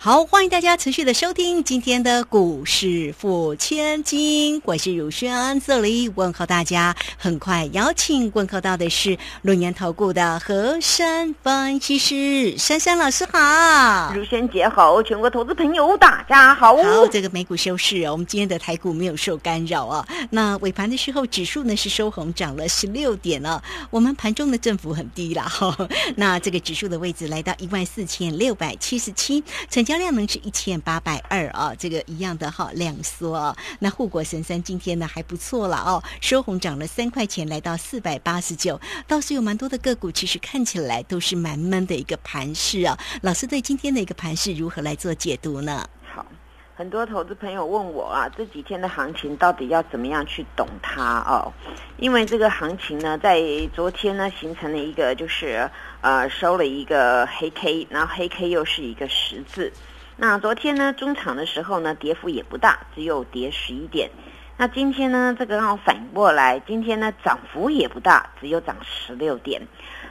好，欢迎大家持续的收听今天的股市付千金，我是汝轩，这里问候大家。很快邀请问候到的是龙年投顾的何山分析师珊珊老师好，汝轩姐好，全国投资朋友大家好。好，这个美股收市，我们今天的台股没有受干扰啊。那尾盘的时候，指数呢是收红，涨了十六点了。我们盘中的振幅很低啦，哈。那这个指数的位置来到一万四千六百七十七，成交量呢是一千八百二啊，这个一样的哈量缩啊。那护国神山今天呢还不错了哦，收红涨了三块钱，来到四百八十九，倒是有蛮多的个股，其实看起来都是蛮闷的一个盘势啊。老师对今天的一个盘势如何来做解读呢？好，很多投资朋友问我啊，这几天的行情到底要怎么样去懂它哦？因为这个行情呢，在昨天呢形成了一个就是呃收了一个黑 K，然后黑 K 又是一个十字。那昨天呢，中场的时候呢，跌幅也不大，只有跌十一点。那今天呢，这个让我反应过来，今天呢涨幅也不大，只有涨十六点。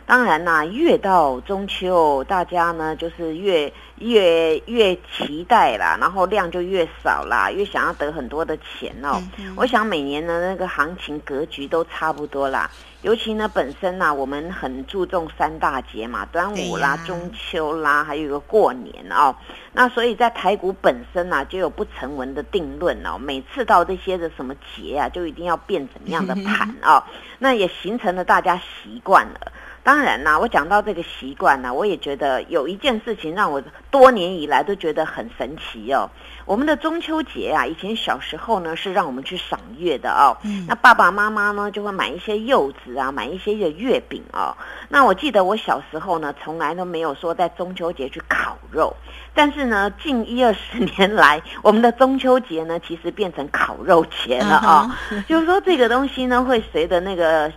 当然啦，越到中秋，大家呢就是越越越期待啦，然后量就越少啦，越想要得很多的钱哦。我想每年的那个行情格局都差不多啦。尤其呢，本身呢，我们很注重三大节嘛，端午啦、中秋啦，还有一个过年哦。那所以在台股本身呢，就有不成文的定论哦。每次到这些的什么节啊，就一定要变怎么样的盘哦。那也形成了大家习惯了。当然啦，我讲到这个习惯呢，我也觉得有一件事情让我多年以来都觉得很神奇哦。我们的中秋节啊，以前小时候呢是让我们去赏月的哦。那爸爸妈妈呢就会买一些柚子啊，买一些的月饼哦。那我记得我小时候呢，从来都没有说在中秋节去烤肉。但是呢，近一二十年来，我们的中秋节呢，其实变成烤肉节了啊。就是说，这个东西呢，会随着那个。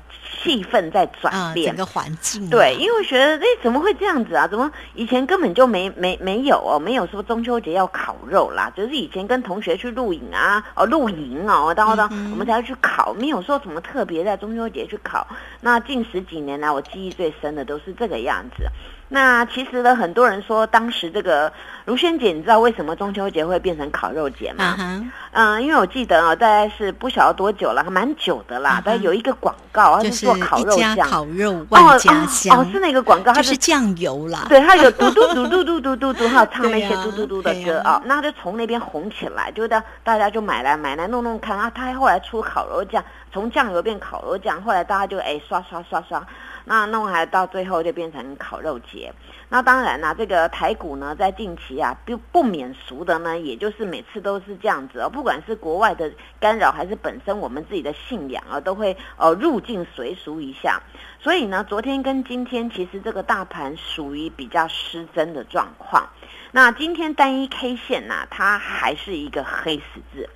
气氛在转变，整个环境对，因为觉得哎，怎么会这样子啊？怎么以前根本就没没没有哦，没有说中秋节要烤肉啦，就是以前跟同学去露营啊，哦露营哦，然后呢我们才要去烤，没有说什么特别在中秋节去烤。那近十几年来，我记忆最深的都是这个样子。那其实呢，很多人说当时这个卢萱姐，你知道为什么中秋节会变成烤肉节吗？嗯，因为我记得啊，大概是不晓得多久了，还蛮久的啦。但有一个广告，它是做烤肉酱，烤肉万家香哦，是那个广告，它是酱油啦。对，它有嘟嘟嘟嘟嘟嘟嘟嘟，还有 唱那些嘟嘟嘟的歌啊，那就从那边红起来，就大大家就买来买来弄弄看啊。它后来出烤肉酱，从酱油变烤肉酱，后来大家就哎刷刷刷刷。那弄还到最后就变成烤肉节。那当然啦，这个台股呢，在近期啊，不不免俗的呢，也就是每次都是这样子哦。不管是国外的干扰，还是本身我们自己的信仰啊，都会呃入境随俗一下。所以呢，昨天跟今天其实这个大盘属于比较失真的状况。那今天单一 K 线呢，它还是一个黑十字。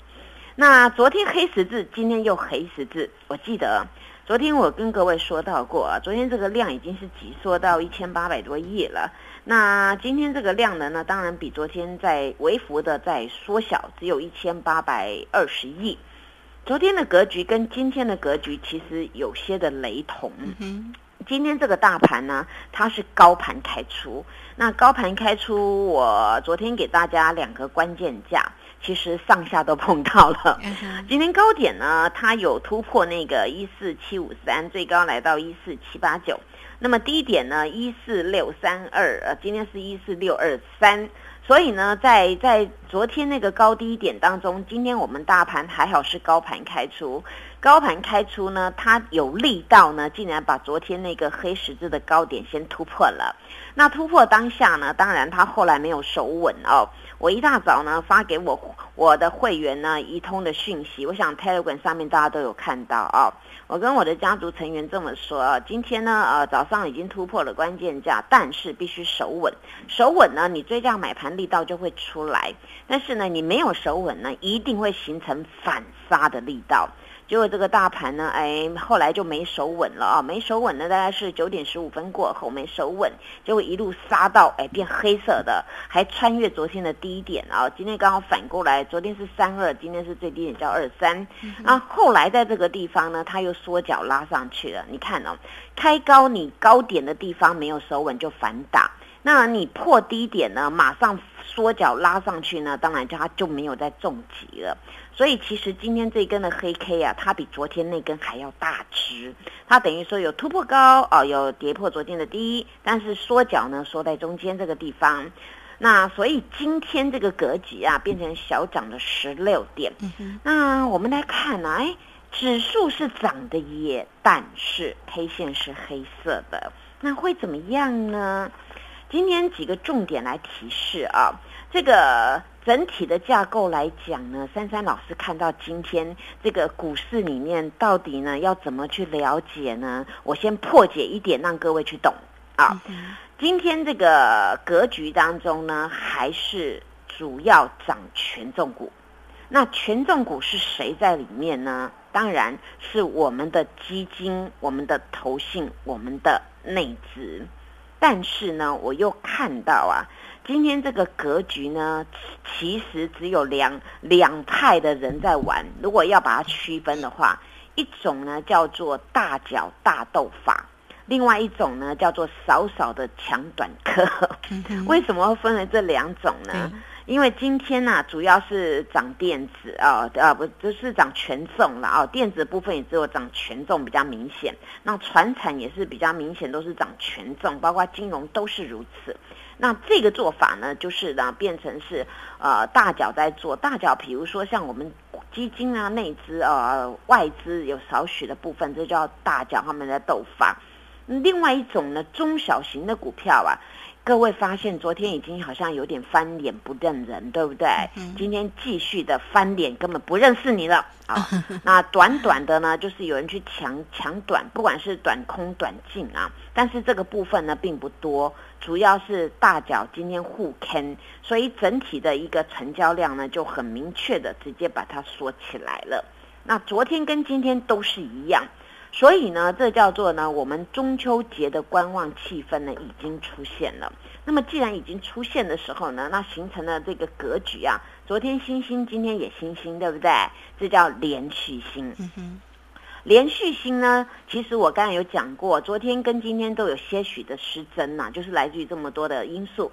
那昨天黑十字，今天又黑十字。我记得。昨天我跟各位说到过啊，昨天这个量已经是挤缩到一千八百多亿了。那今天这个量能呢，当然比昨天在微幅的在缩小，只有一千八百二十亿。昨天的格局跟今天的格局其实有些的雷同。今天这个大盘呢，它是高盘开出。那高盘开出，我昨天给大家两个关键价。其实上下都碰到了。今天高点呢，它有突破那个一四七五三，最高来到一四七八九。那么低点呢，一四六三二，呃，今天是一四六二三。所以呢，在在昨天那个高低点当中，今天我们大盘还好是高盘开出。高盘开出呢，它有力道呢，竟然把昨天那个黑十字的高点先突破了。那突破当下呢，当然它后来没有守稳哦。我一大早呢发给我我的会员呢一通的讯息，我想 Telegram 上面大家都有看到啊。我跟我的家族成员这么说啊，今天呢呃早上已经突破了关键价，但是必须守稳，守稳呢你追价买盘力道就会出来，但是呢你没有守稳呢，一定会形成反杀的力道。结果这个大盘呢，哎，后来就没守稳了啊，没守稳呢，大概是九点十五分过后没守稳，结果一路杀到哎变黑色的，还穿越昨天的低点啊，今天刚好反过来，昨天是三二，今天是最低点叫二三，啊，后来在这个地方呢，它又缩脚拉上去了，你看哦，开高你高点的地方没有守稳就反打，那你破低点呢，马上缩脚拉上去呢，当然它就没有再重击了。所以其实今天这根的黑 K 啊，它比昨天那根还要大只，它等于说有突破高哦，有跌破昨天的低，但是缩脚呢缩在中间这个地方，那所以今天这个格局啊变成小涨的十六点。那我们来看呢，哎，指数是涨的耶，但是 K 线是黑色的，那会怎么样呢？今天几个重点来提示啊，这个。整体的架构来讲呢，珊珊老师看到今天这个股市里面到底呢要怎么去了解呢？我先破解一点，让各位去懂啊。今天这个格局当中呢，还是主要涨权重股。那权重股是谁在里面呢？当然是我们的基金、我们的投信、我们的内资。但是呢，我又看到啊。今天这个格局呢，其实只有两两派的人在玩。如果要把它区分的话，一种呢叫做大脚大斗法，另外一种呢叫做少少的强短客。为什么会分为这两种呢？因为今天呢，主要是涨电子啊，啊不，就是涨权重了啊。电子部分也只有涨权重比较明显，那船产也是比较明显，都是涨权重，包括金融都是如此。那这个做法呢，就是呢变成是呃大脚在做大脚，比如说像我们基金啊、内资啊、外资有少许的部分，这叫大脚他们在斗法。另外一种呢，中小型的股票啊。各位发现昨天已经好像有点翻脸不认人，对不对？今天继续的翻脸，根本不认识你了啊！那短短的呢，就是有人去抢抢短，不管是短空短进啊，但是这个部分呢并不多，主要是大脚今天互坑，所以整体的一个成交量呢就很明确的直接把它锁起来了。那昨天跟今天都是一样。所以呢，这叫做呢，我们中秋节的观望气氛呢已经出现了。那么既然已经出现的时候呢，那形成了这个格局啊。昨天星星，今天也星星，对不对？这叫连续星。连续星呢，其实我刚才有讲过，昨天跟今天都有些许的失真呐，就是来自于这么多的因素。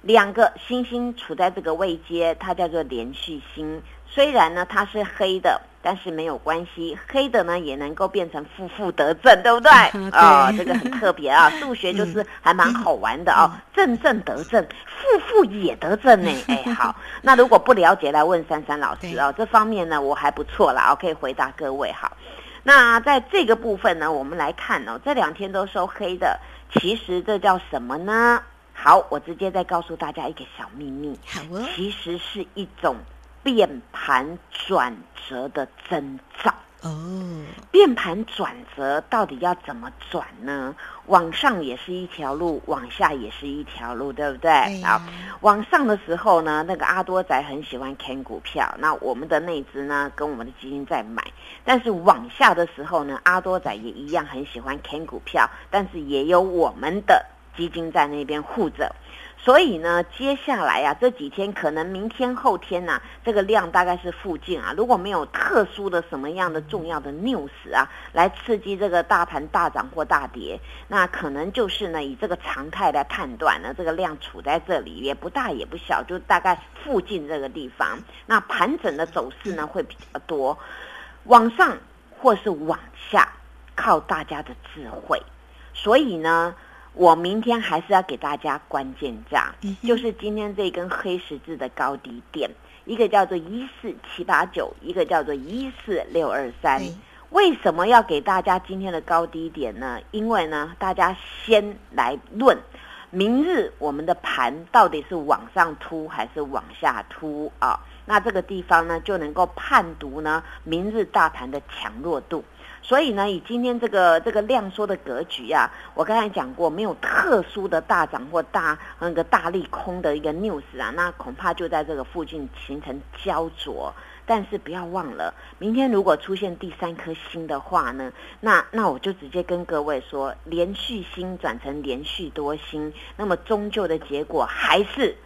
两个星星处在这个位阶，它叫做连续星。虽然呢，它是黑的。但是没有关系，黑的呢也能够变成负负得正，对不对？啊，这个很特别啊，数学就是还蛮好玩的哦，正正得正，负负也得正呢。哎，好，那如果不了解，来问珊珊老师啊，这方面呢我还不错啦，我可以回答各位。好，那在这个部分呢，我们来看哦，这两天都收黑的，其实这叫什么呢？好，我直接再告诉大家一个小秘密，好其实是一种。变盘转折的征兆哦，变盘转折到底要怎么转呢？往上也是一条路，往下也是一条路，对不对？好，往上的时候呢，那个阿多仔很喜欢看股票，那我们的那只呢，跟我们的基金在买。但是往下的时候呢，阿多仔也一样很喜欢看股票，但是也有我们的基金在那边护着。所以呢，接下来啊，这几天可能明天后天呐，这个量大概是附近啊。如果没有特殊的什么样的重要的 news 啊，来刺激这个大盘大涨或大跌，那可能就是呢，以这个常态来判断呢，这个量处在这里也不大也不小，就大概附近这个地方。那盘整的走势呢会比较多，往上或是往下，靠大家的智慧。所以呢。我明天还是要给大家关键价，就是今天这根黑十字的高低点，一个叫做一四七八九，一个叫做一四六二三。为什么要给大家今天的高低点呢？因为呢，大家先来论明日我们的盘到底是往上突还是往下突啊？那这个地方呢，就能够判读呢明日大盘的强弱度。所以呢，以今天这个这个量缩的格局啊，我刚才讲过，没有特殊的大涨或大那个大利空的一个 news 啊，那恐怕就在这个附近形成焦灼。但是不要忘了，明天如果出现第三颗星的话呢，那那我就直接跟各位说，连续星转成连续多星，那么终究的结果还是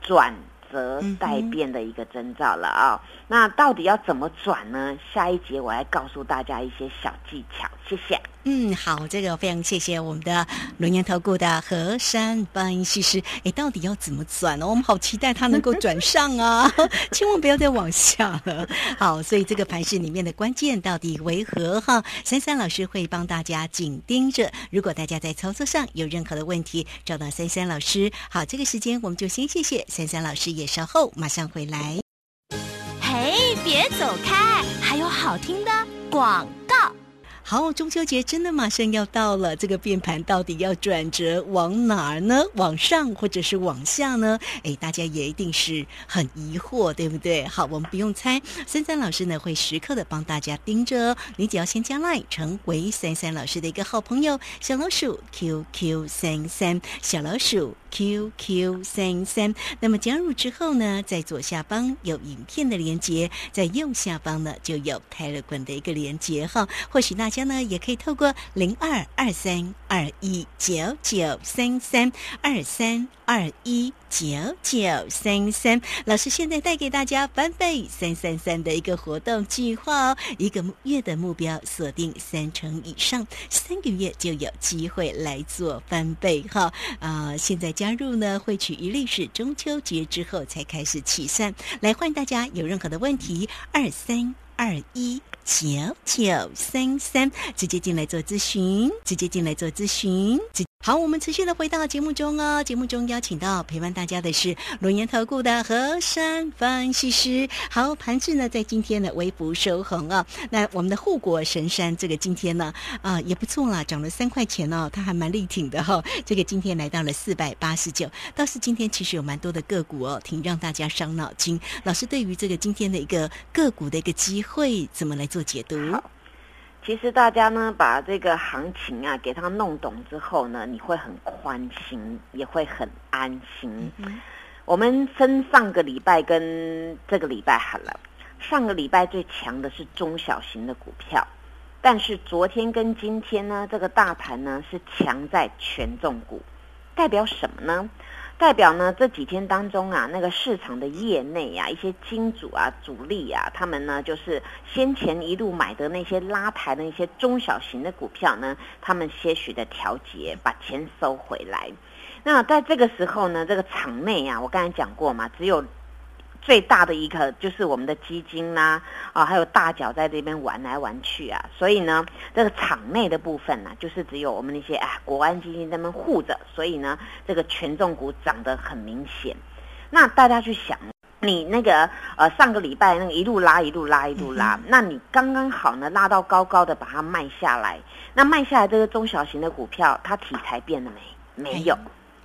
转折待变的一个征兆了啊。那到底要怎么转呢？下一节我来告诉大家一些小技巧，谢谢。嗯，好，这个非常谢谢我们的轮研投顾的何山分析师。哎，到底要怎么转呢？我们好期待它能够转上啊！千万不要再往下了。好，所以这个盘市里面的关键到底为何？哈，珊珊老师会帮大家紧盯着。如果大家在操作上有任何的问题，找到珊珊老师。好，这个时间我们就先谢谢珊珊老师，也稍后马上回来。嘿，别走开，还有好听的广。好，中秋节真的马上要到了，这个变盘到底要转折往哪儿呢？往上或者是往下呢？哎，大家也一定是很疑惑，对不对？好，我们不用猜，三三老师呢会时刻的帮大家盯着，你只要先加 line 成为三三老师的一个好朋友，小老鼠 QQ 三三，小老鼠 QQ 三三。那么加入之后呢，在左下方有影片的连接，在右下方呢就有 Telegram 的一个连接哈，或许大家。呢，也可以透过零二二三二一九九三三二三二一九九三三，老师现在带给大家翻倍三三三的一个活动计划哦，一个月的目标锁定三成以上，三个月就有机会来做翻倍哈啊！现在加入呢，会取一律是中秋节之后才开始起算，来欢迎大家有任何的问题二三二一。九九三三，直接进来做咨询，直接进来做咨询。好，我们持续的回到节目中哦。节目中邀请到陪伴大家的是龙岩投顾的何山分析师。好，盘子呢在今天的微幅收红啊。那我们的护国神山这个今天呢啊也不错啦，涨了三块钱哦，它还蛮力挺的哈。这个今天来到了四百八十九，倒是今天其实有蛮多的个股哦，挺让大家伤脑筋。老师对于这个今天的一个个股的一个机会，怎么来做解读？其实大家呢，把这个行情啊给它弄懂之后呢，你会很宽心，也会很安心。我们分上个礼拜跟这个礼拜好了。上个礼拜最强的是中小型的股票，但是昨天跟今天呢，这个大盘呢是强在权重股，代表什么呢？代表呢这几天当中啊，那个市场的业内啊，一些金主啊、主力啊，他们呢就是先前一路买的那些拉抬的一些中小型的股票呢，他们些许的调节，把钱收回来。那在这个时候呢，这个场内啊，我刚才讲过嘛，只有。最大的一个就是我们的基金啦，啊，还有大脚在这边玩来玩去啊，所以呢，这个场内的部分呢，就是只有我们那些啊国安基金在那护着，所以呢，这个权重股涨得很明显。那大家去想，你那个呃上个礼拜那个一路拉一路拉一路拉，那你刚刚好呢拉到高高的把它卖下来，那卖下来这个中小型的股票，它题材变了没？没有，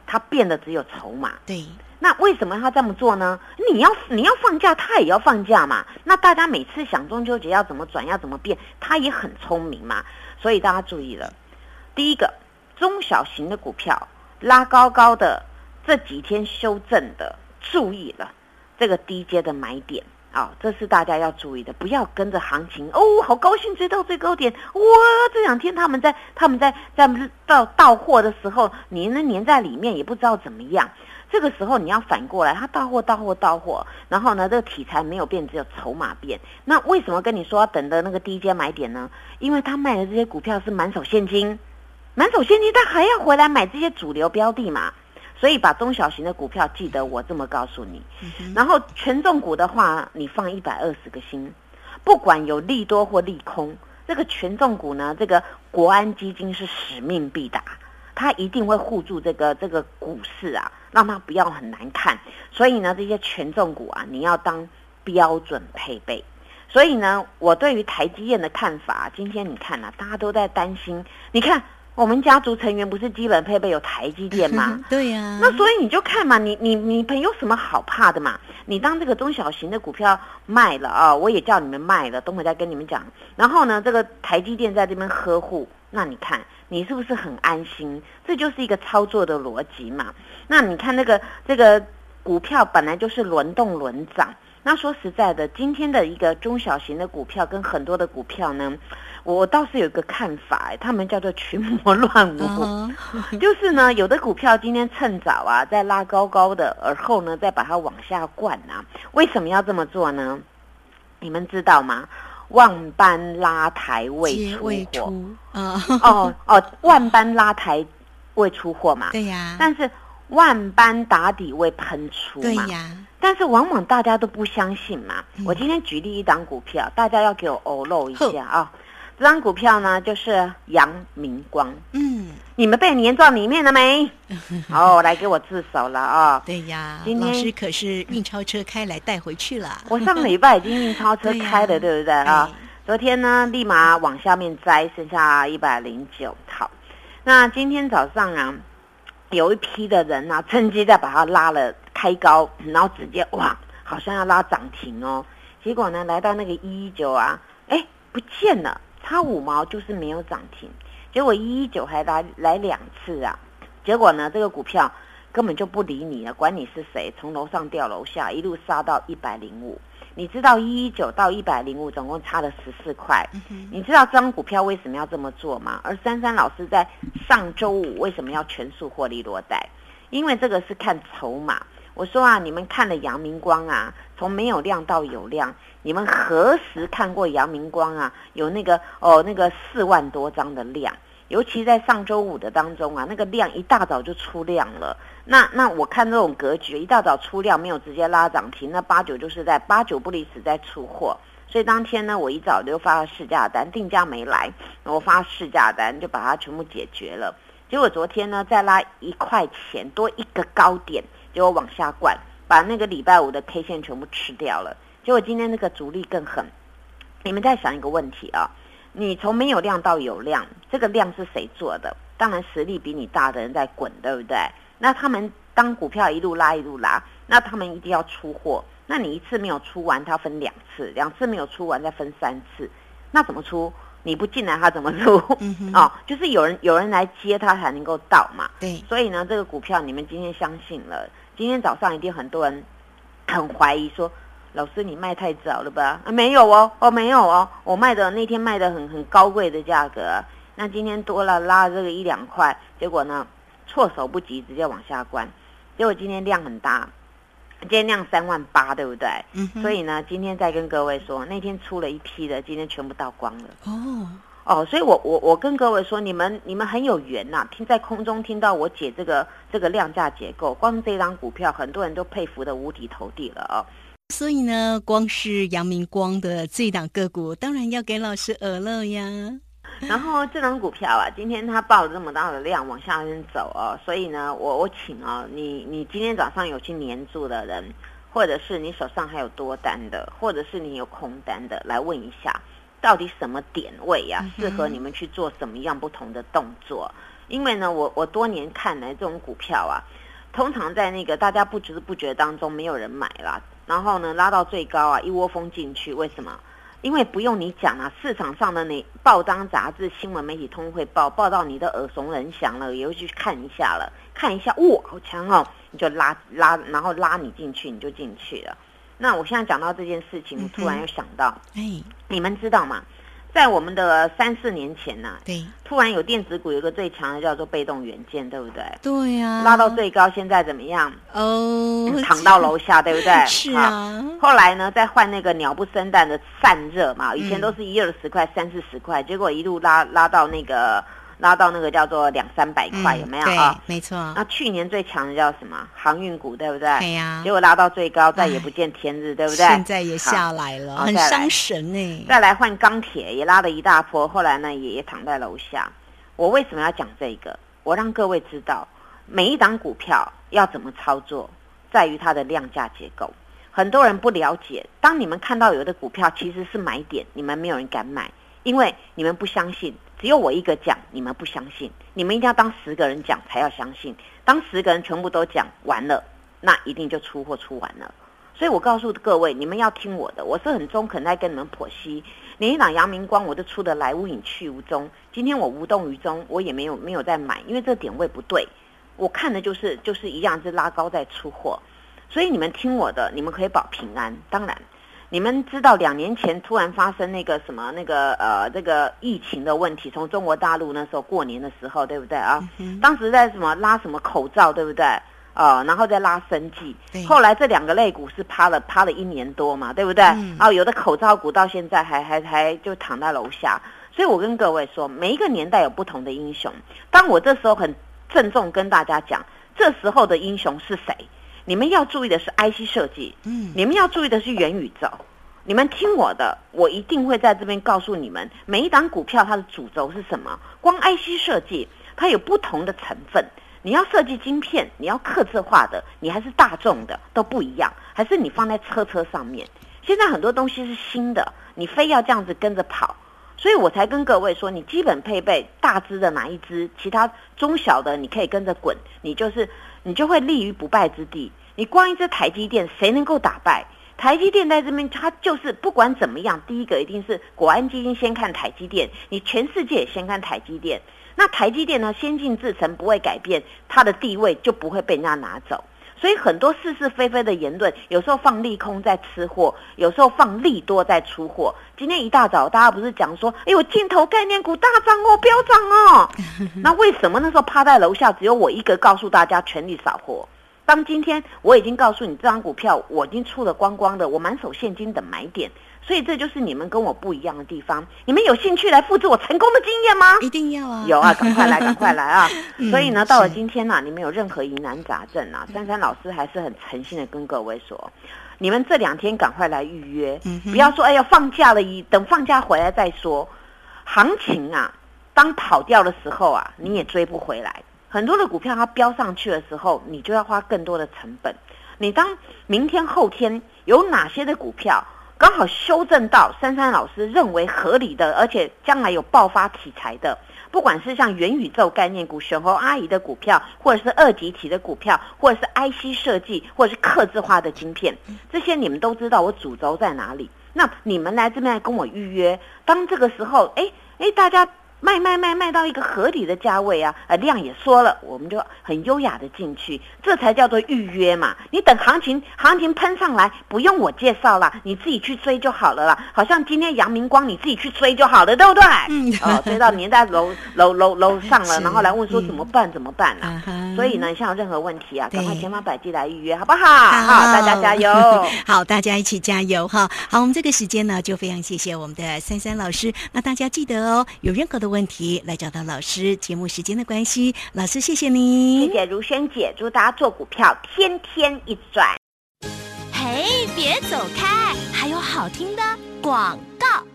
它变的只有筹码。对。那为什么他这么做呢？你要你要放假，他也要放假嘛。那大家每次想中秋节要怎么转，要怎么变，他也很聪明嘛。所以大家注意了，第一个中小型的股票拉高高的，这几天修正的，注意了这个低阶的买点啊，这是大家要注意的，不要跟着行情哦，好高兴追到最高点哇！这两天他们在他们在在到到货的时候，你呢粘在里面也不知道怎么样。这个时候你要反过来，他到货到货到货，然后呢，这个题材没有变，只有筹码变。那为什么跟你说要等的那个低阶买点呢？因为他卖的这些股票是满手现金，满手现金，他还要回来买这些主流标的嘛。所以把中小型的股票记得我这么告诉你。然后权重股的话，你放一百二十个心，不管有利多或利空，这个权重股呢，这个国安基金是使命必达。它一定会护住这个这个股市啊，让它不要很难看。所以呢，这些权重股啊，你要当标准配备。所以呢，我对于台积电的看法，今天你看啊，大家都在担心。你看我们家族成员不是基本配备有台积电吗？对呀。那所以你就看嘛，你你你朋友什么好怕的嘛？你当这个中小型的股票卖了啊，我也叫你们卖了，等会再跟你们讲。然后呢，这个台积电在这边呵护，那你看。你是不是很安心？这就是一个操作的逻辑嘛。那你看那个这个股票本来就是轮动轮涨，那说实在的，今天的一个中小型的股票跟很多的股票呢，我倒是有一个看法，他们叫做群魔乱舞。嗯 就是呢，有的股票今天趁早啊，在拉高高的，而后呢再把它往下灌啊。为什么要这么做呢？你们知道吗？万般拉抬未出货。哦哦，万般拉抬未出货嘛。对呀，但是万般打底未喷出嘛。对呀，但是往往大家都不相信嘛。嗯我今天举例一档股票，大家要给我偶露一下啊。这张股票呢，就是阳明光。嗯，你们被粘到里面了没？哦，来给我自首了啊！对呀，今天老师可是运钞车开来带回去了，我上个礼拜已经运钞车开了，对不对啊？哎昨天呢，立马往下面摘，剩下一百零九。套，那今天早上啊，有一批的人啊，趁机再把它拉了开高，然后直接哇，好像要拉涨停哦。结果呢，来到那个一一九啊，哎，不见了，差五毛就是没有涨停。结果一一九还来来两次啊，结果呢，这个股票根本就不理你了，管你是谁，从楼上掉楼下，一路杀到一百零五。你知道一一九到一百零五总共差了十四块，嗯你知道这张股票为什么要这么做吗？而珊珊老师在上周五为什么要全数获利落袋？因为这个是看筹码。我说啊，你们看了阳明光啊，从没有量到有量，你们何时看过阳明光啊？有那个哦，那个四万多张的量，尤其在上周五的当中啊，那个量一大早就出量了。那那我看这种格局，一大早出量没有直接拉涨停，那八九就是在八九不离十在出货。所以当天呢，我一早就发了试价单，定价没来，我发试价单就把它全部解决了。结果昨天呢，再拉一块钱多一个高点，结果往下灌，把那个礼拜五的 K 线全部吃掉了。结果今天那个主力更狠。你们再想一个问题啊，你从没有量到有量，这个量是谁做的？当然实力比你大的人在滚，对不对？那他们当股票一路拉一路拉，那他们一定要出货。那你一次没有出完，它分两次，两次没有出完再分三次，那怎么出？你不进来，它怎么出？嗯 哦，就是有人有人来接它才能够到嘛。对，所以呢，这个股票你们今天相信了，今天早上一定很多人很怀疑说，老师你卖太早了吧？啊，没有哦，哦没有哦，我卖的那天卖的很很高贵的价格啊，那今天多了拉这个一两块，结果呢措手不及，直接往下关，结果今天量很大，今天量三万八，对不对？嗯，所以呢，今天再跟各位说，那天出了一批的，今天全部倒光了。哦，哦，所以我我我跟各位说，你们你们很有缘呐、听在空中听到我解这个这个量价结构，光这张股票，很多人都佩服的五体投地了哦。所以呢，光是阳明光的这档个股，当然要给老师耳乐呀。然后这张股票啊，今天它爆了这么大的量往下面走哦，所以呢，我我请哦，你你今天早上有去黏住的人，或者是你手上还有多单的，或者是你有空单的，来问一下，到底什么点位呀、嗯哼适合你们去做什么样不同的动作？因为呢，我我多年看来这种股票啊，通常在那个大家不知不觉当中没有人买啦，然后呢拉到最高啊，一窝蜂进去，为什么？因为不用你讲啊，市场上的那报章杂志、新闻媒体通会报，报到你的耳熟能详了，也会去看一下了，看一下，哇，好强哦，你就拉拉，然后拉你进去，你就进去了。那我现在讲到这件事情，我突然又想到，哎，你们知道吗？在我们的三四年前呐、对突然有电子股有一个最强的叫做被动元件，对不对？对呀，拉到最高，现在怎么样？哦，躺到楼下，对不对？是好啊，后来呢，再换那个鸟不生蛋的散热嘛，以前嗯都是一二十块、三四十块，结果一路拉拉到那个拉到那个叫做两三百块，嗯有没有啊？对，没错，那去年最强的叫什么？航运股，对不对？对呀结果拉到最高，再也不见天日，对不对？现在也下来了，很伤神呢。再来换钢铁，也拉了一大波，后来呢也也躺在楼下。我为什么要讲这个？我让各位知道，每一档股票要怎么操作，在于它的量价结构。很多人不了解，当你们看到有的股票其实是买点，你们没有人敢买，因为你们不相信。只有我一个讲，你们不相信，你们一定要当十个人讲才要相信。当十个人全部都讲完了，那一定就出货出完了。所以我告诉各位，你们要听我的，我是很中肯在跟你们剖析。连一档阳明光我都出得来无影去无踪，今天我无动于衷，我也没有没有再买，因为这点位不对。我看的就是就是一样是拉高在出货，所以你们听我的，你们可以保平安。当然，你们知道两年前突然发生那个什么那个呃这个疫情的问题，从中国大陆那时候过年的时候，对不对啊？当时在什么拉什么口罩，对不对？哦，然后再拉生计，后来这两个类股是趴了趴了一年多嘛，对不对？然后有的口罩股到现在还还还就躺在楼下。所以我跟各位说，每一个年代有不同的英雄。当我这时候很郑重跟大家讲，这时候的英雄是谁？你们要注意的是 IC 设计，嗯，你们要注意的是元宇宙。你们听我的，我一定会在这边告诉你们，每一档股票它的主轴是什么。光 IC 设计，它有不同的成分。你要设计晶片，你要刻字化的，你还是大众的都不一样，还是你放在车车上面。现在很多东西是新的，你非要这样子跟着跑。所以我才跟各位说，你基本配备大只的哪一只，其他中小的你可以跟着滚，你就是你就会立于不败之地。你光一只台积电，谁能够打败台积电？在这边，它就是不管怎么样，第一个一定是国安基金先看台积电，你全世界也先看台积电。那台积电呢，先进制程不会改变，它的地位就不会被人家拿走。所以很多是是非非的言论，有时候放利空在吃货，有时候放利多在出货。今天一大早，大家不是讲说，哎呦，镜头概念股大涨哦，飙涨哦。那为什么那时候趴在楼下，只有我一个告诉大家全力扫货？当今天我已经告诉你，这张股票我已经出了光光的，我满手现金等买点。所以这就是你们跟我不一样的地方。你们有兴趣来复制我成功的经验吗？一定要啊！有啊，赶快来，赶快来啊！所以呢，到了今天呢，你们有任何疑难杂症啊，珊珊老师还是很诚心的跟各位说，你们这两天赶快来预约，不要说哎呀放假了，一等放假回来再说。行情啊，当跑掉的时候啊，你也追不回来。很多的股票它飙上去的时候，你就要花更多的成本。你当明天后天有哪些的股票？刚好修正到珊珊老师认为合理的，而且将来有爆发题材的，不管是像元宇宙概念股、选后阿姨的股票，或者是二级体的股票，或者是 IC 设计，或者是刻字化的晶片，这些你们都知道我主轴在哪里。那你们来这边跟我预约，当这个时候，哎哎，大家。卖卖卖卖到一个合理的价位啊，呃，量也缩了，我们就很优雅的进去，这才叫做预约嘛。你等行情行情喷上来，不用我介绍了，你自己去追就好了啦。好像今天阳明光，你自己去追就好了，对不对？嗯。哦，追到年代楼 楼楼楼上了，然后来问说怎么办？怎么办啊？所以呢，像有任何问题啊，赶快千方百计来预约，好不好？好，大家加油。好，大家一起加油哈。好，我们这个时间呢，就非常谢谢我们的珊珊老师。那大家记得哦，有任何的。问题来找到老师，节目时间的关系，老师谢谢你，谢谢如萱姐，祝大家做股票天天一赚。嘿，别走开，还有好听的广告。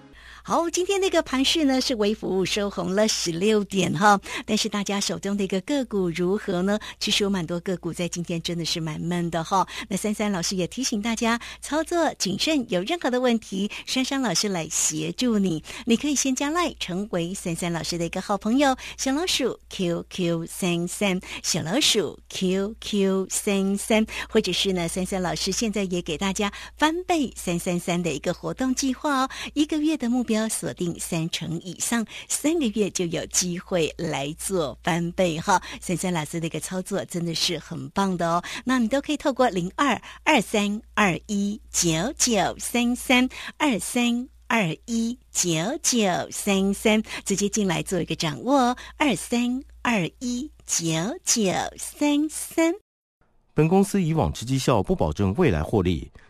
好，今天那个盘势呢是微幅收红了十六点哈，但是大家手中的一个个股如何呢？其实有蛮多个股在今天真的是蛮闷的哈。那珊珊老师也提醒大家操作谨慎，有任何的问题，珊珊老师来协助你。你可以先加赖成为珊珊老师的一个好朋友，小老鼠 QQ 三三，小老鼠 QQ 三三，或者是呢，珊珊老师现在也给大家翻倍三三三的一个活动计划哦，一个月的目标。锁定三成以上，三个月就有机会来做翻倍哈！珊珊老师的一个操作真的是很棒的哦。那你都可以透过零二二三二一九九三三二三二一九九三三直接进来做一个掌握，二三二一九九三三。本公司以往之绩效不保证未来获利，